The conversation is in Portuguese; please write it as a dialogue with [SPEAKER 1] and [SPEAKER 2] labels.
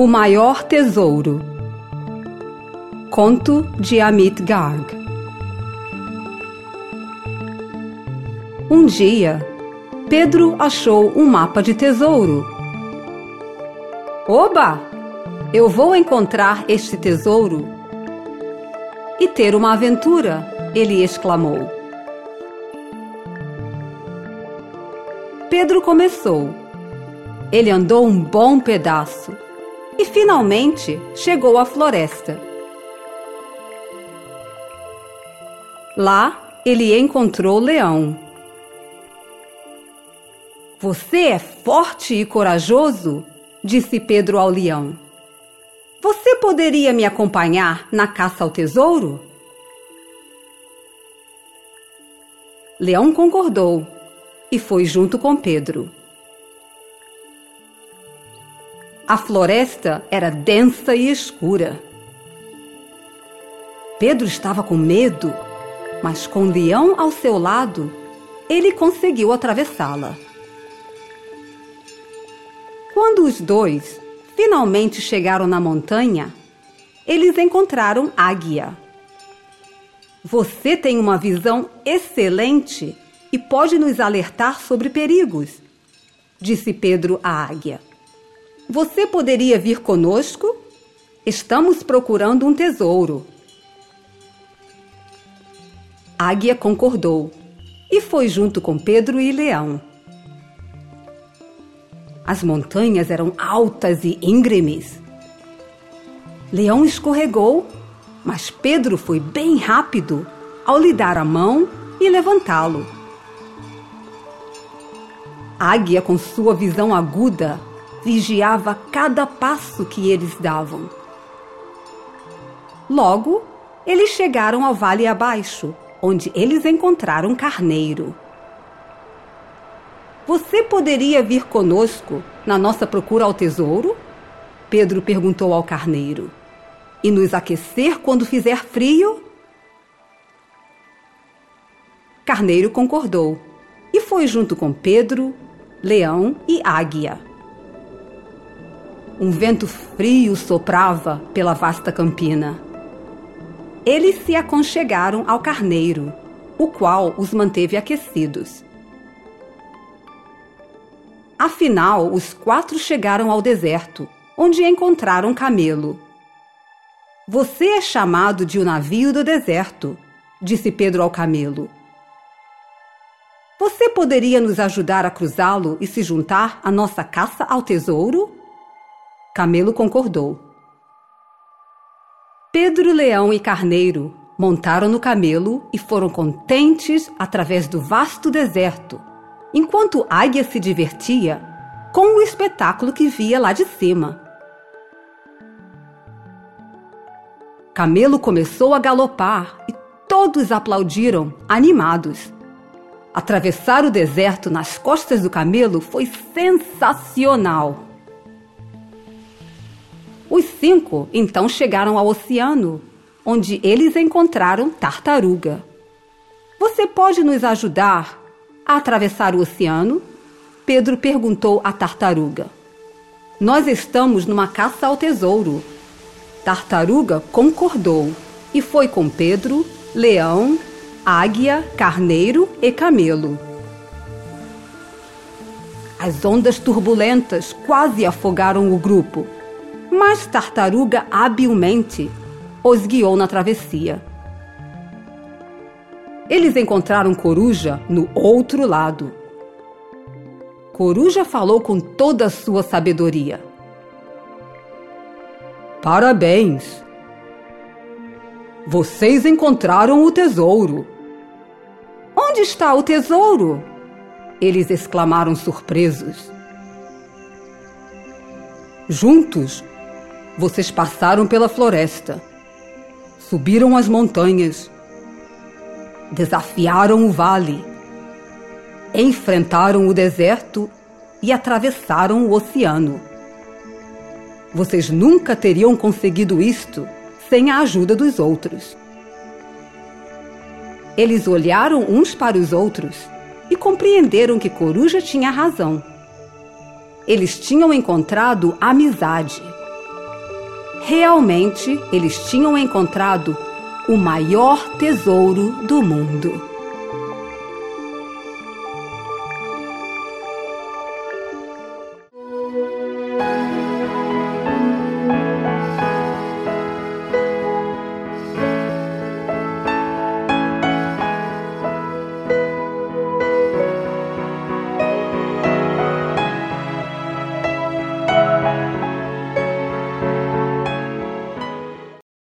[SPEAKER 1] O Maior Tesouro Conto de Amit Garg Um dia, Pedro achou um mapa de tesouro. Oba! Eu vou encontrar este tesouro e ter uma aventura, ele exclamou. Pedro começou. Ele andou um bom pedaço e finalmente chegou à floresta. Lá ele encontrou Leão. Você é forte e corajoso, disse Pedro ao leão. Você poderia me acompanhar na caça ao tesouro? Leão concordou e foi junto com Pedro. A floresta era densa e escura. Pedro estava com medo, mas com o leão ao seu lado, ele conseguiu atravessá-la. Quando os dois finalmente chegaram na montanha, eles encontraram Águia. Você tem uma visão excelente e pode nos alertar sobre perigos, disse Pedro à águia. Você poderia vir conosco? Estamos procurando um tesouro. Águia concordou e foi junto com Pedro e Leão. As montanhas eram altas e íngremes. Leão escorregou, mas Pedro foi bem rápido ao lhe dar a mão e levantá-lo. Águia, com sua visão aguda, vigiava cada passo que eles davam. Logo, eles chegaram ao vale abaixo, onde eles encontraram Carneiro. Você poderia vir conosco na nossa procura ao tesouro? Pedro perguntou ao carneiro. E nos aquecer quando fizer frio? Carneiro concordou e foi junto com Pedro, Leão e Águia. Um vento frio soprava pela vasta campina. Eles se aconchegaram ao carneiro, o qual os manteve aquecidos. Afinal, os quatro chegaram ao deserto, onde encontraram Camelo. Você é chamado de o um navio do deserto, disse Pedro ao camelo. Você poderia nos ajudar a cruzá-lo e se juntar à nossa caça ao tesouro? Camelo concordou. Pedro, Leão e Carneiro montaram no camelo e foram contentes através do vasto deserto, enquanto Águia se divertia com o espetáculo que via lá de cima. Camelo começou a galopar e todos aplaudiram, animados. Atravessar o deserto nas costas do camelo foi sensacional. Os cinco então chegaram ao oceano, onde eles encontraram tartaruga. Você pode nos ajudar a atravessar o oceano? Pedro perguntou à tartaruga. Nós estamos numa caça ao tesouro. Tartaruga concordou e foi com Pedro, leão, águia, carneiro e camelo. As ondas turbulentas quase afogaram o grupo mas Tartaruga habilmente os guiou na travessia. Eles encontraram Coruja no outro lado. Coruja falou com toda a sua sabedoria. Parabéns! Vocês encontraram o tesouro. Onde está o tesouro? Eles exclamaram surpresos. Juntos, vocês passaram pela floresta, subiram as montanhas, desafiaram o vale, enfrentaram o deserto e atravessaram o oceano. Vocês nunca teriam conseguido isto sem a ajuda dos outros. Eles olharam uns para os outros e compreenderam que Coruja tinha razão. Eles tinham encontrado amizade Realmente, eles tinham encontrado o maior tesouro do mundo.